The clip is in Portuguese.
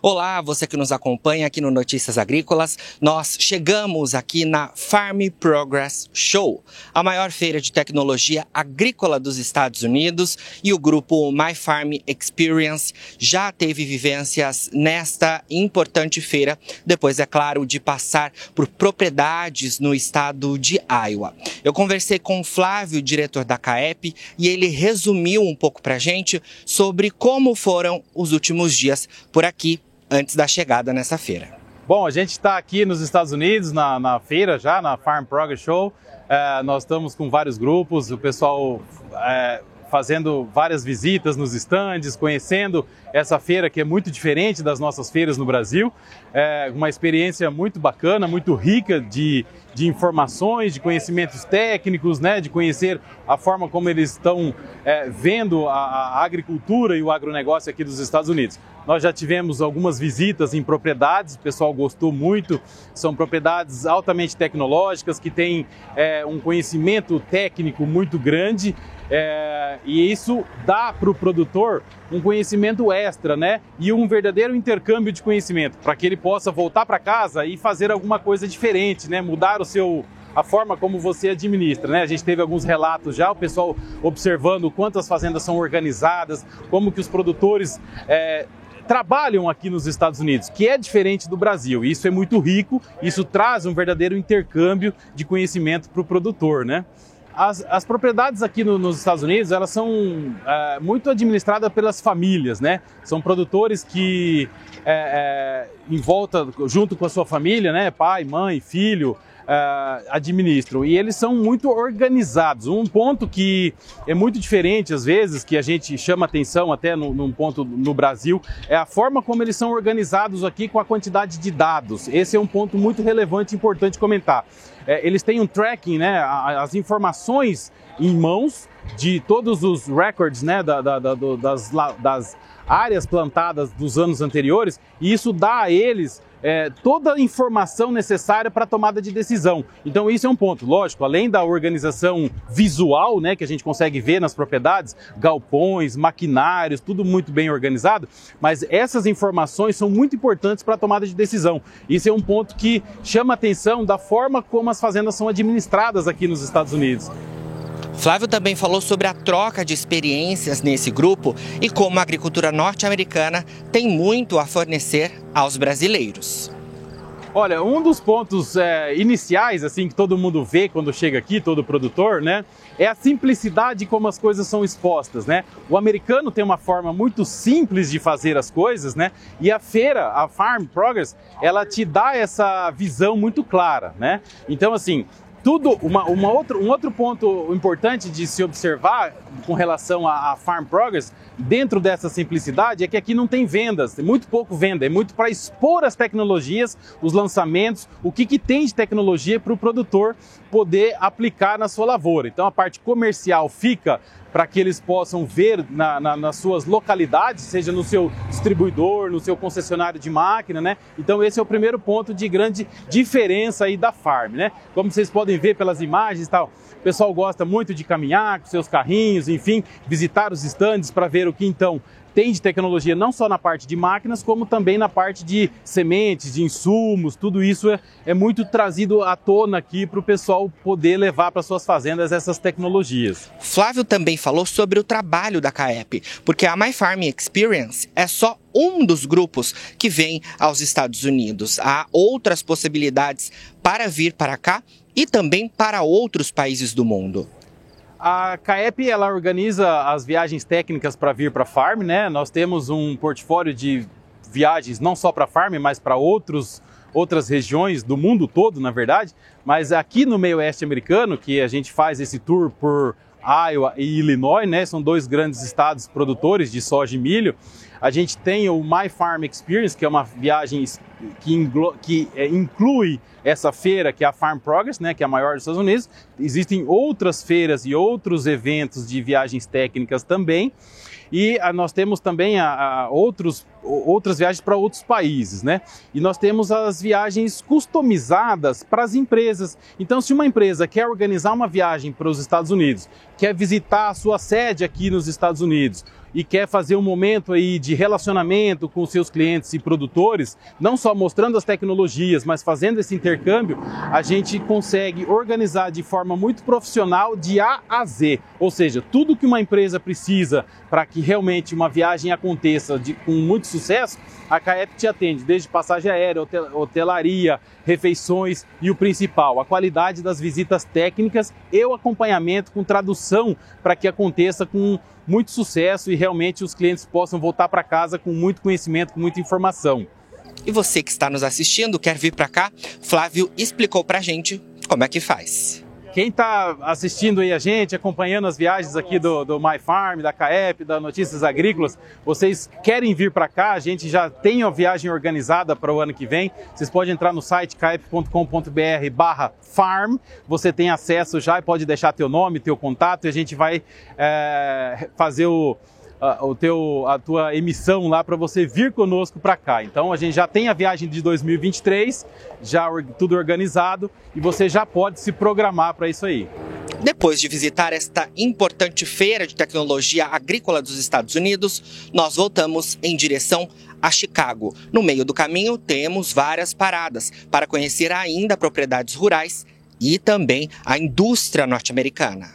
Olá, você que nos acompanha aqui no Notícias Agrícolas. Nós chegamos aqui na Farm Progress Show, a maior feira de tecnologia agrícola dos Estados Unidos, e o grupo My Farm Experience já teve vivências nesta importante feira, depois, é claro, de passar por propriedades no estado de Iowa. Eu conversei com o Flávio, diretor da CAEP, e ele resumiu um pouco para gente sobre como foram os últimos dias por aqui antes da chegada nessa feira. Bom, a gente está aqui nos Estados Unidos, na, na, feira já, na Farm Progress Show. É, nós estamos com vários grupos, o pessoal é, fazendo várias visitas nos estandes, conhecendo essa feira que é muito diferente das nossas feiras no Brasil. É uma experiência muito bacana, muito rica de, de informações, de conhecimentos técnicos, né, de conhecer a forma como eles estão é, vendo a, a agricultura e o agronegócio aqui dos Estados Unidos. Nós já tivemos algumas visitas em propriedades, o pessoal gostou muito. São propriedades altamente tecnológicas que têm é, um conhecimento técnico muito grande é, e isso dá para o produtor um conhecimento extra, né? E um verdadeiro intercâmbio de conhecimento para que ele possa voltar para casa e fazer alguma coisa diferente, né? Mudar o seu a forma como você administra, né? A gente teve alguns relatos já, o pessoal observando quantas fazendas são organizadas, como que os produtores é, trabalham aqui nos Estados Unidos, que é diferente do Brasil. Isso é muito rico, isso traz um verdadeiro intercâmbio de conhecimento para o produtor, né? As, as, propriedades aqui no, nos Estados Unidos elas são é, muito administradas pelas famílias, né? São produtores que é, é, em volta, junto com a sua família, né? Pai, mãe, filho, uh, administram. E eles são muito organizados. Um ponto que é muito diferente, às vezes, que a gente chama atenção até no, num ponto no Brasil, é a forma como eles são organizados aqui com a quantidade de dados. Esse é um ponto muito relevante e importante comentar. É, eles têm um tracking, né, as informações em mãos de todos os records né, da, da, da, das, das áreas plantadas dos anos anteriores, e isso dá a eles é, toda a informação necessária para a tomada de decisão. Então isso é um ponto, lógico, além da organização visual, né, que a gente consegue ver nas propriedades, galpões, maquinários, tudo muito bem organizado, mas essas informações são muito importantes para a tomada de decisão. Isso é um ponto que chama atenção da forma como as fazendas são administradas aqui nos Estados Unidos. Flávio também falou sobre a troca de experiências nesse grupo e como a agricultura norte-americana tem muito a fornecer aos brasileiros. Olha, um dos pontos é, iniciais, assim, que todo mundo vê quando chega aqui, todo produtor, né, é a simplicidade como as coisas são expostas, né? O americano tem uma forma muito simples de fazer as coisas, né? E a feira, a Farm Progress, ela te dá essa visão muito clara, né? Então, assim, tudo, uma, uma outro, um outro ponto importante de se observar com relação à, Farm Progress, dentro dessa simplicidade, é que aqui não tem vendas, tem muito pouco venda, é muito para expor as tecnologias, os lançamentos, o que, que tem de tecnologia para o produtor poder aplicar na sua lavoura. Então a parte comercial fica para que eles possam ver na, na, nas suas localidades, seja no seu distribuidor, no seu concessionário de máquina, né? Então esse é o primeiro ponto de grande diferença aí da farm, né? Como vocês podem ver pelas imagens tal, o pessoal gosta muito de caminhar com seus carrinhos, enfim, visitar os estandes para ver o que então tem de tecnologia não só na parte de máquinas, como também na parte de sementes, de insumos, tudo isso é, é muito trazido à tona aqui para o pessoal poder levar para suas fazendas essas tecnologias. Flávio também falou sobre o trabalho da CAEP, porque a My Farm Experience é só um dos grupos que vem aos Estados Unidos. Há outras possibilidades para vir para cá e também para outros países do mundo. A CAEP ela organiza as viagens técnicas para vir para a farm, né? Nós temos um portfólio de viagens não só para a farm, mas para outros outras regiões do mundo todo, na verdade. Mas aqui no meio oeste americano, que a gente faz esse tour por Iowa e Illinois, né? São dois grandes estados produtores de soja e milho. A gente tem o My Farm Experience, que é uma viagem que, que é, inclui essa feira, que é a Farm Progress, né, que é a maior dos Estados Unidos. Existem outras feiras e outros eventos de viagens técnicas também. E a, ah, nós temos também a, a outros, outras viagens para outros países, né? E nós temos as viagens customizadas para as empresas. Então, se uma empresa quer organizar uma viagem para os Estados Unidos, quer visitar a sua sede aqui nos Estados Unidos, e quer fazer um momento aí de relacionamento com seus clientes e produtores, não só mostrando as tecnologias, mas fazendo esse intercâmbio, a gente consegue organizar de forma muito profissional de A a Z. Ou seja, tudo que uma empresa precisa para que realmente uma viagem aconteça de, com muito sucesso, a CAEP te atende, desde passagem aérea, hotelaria, refeições e o principal, a qualidade das visitas técnicas e o acompanhamento com tradução para que aconteça com muito sucesso e realmente os clientes possam voltar para casa com muito conhecimento, com muita informação. E você que está nos assistindo, quer vir para cá? Flávio explicou para a gente como é que faz. Quem está assistindo aí a gente, acompanhando as viagens aqui do, do My Farm, da CAEP, da Notícias Agrícolas, vocês querem vir para cá, a gente já tem a viagem organizada para o ano que vem. Vocês podem entrar no site caep.com.br barra farm, você tem acesso já e pode deixar teu nome, teu contato e a gente vai é, fazer o a, o teu, a tua emissão lá para você vir conosco para cá. Então a gente já tem a viagem de 2023, já tudo organizado e você já pode se programar para isso aí. Depois de visitar esta importante feira de tecnologia agrícola dos Estados Unidos, nós voltamos em direção a Chicago. No meio do caminho, temos várias paradas para conhecer ainda propriedades rurais e também a indústria norte-americana.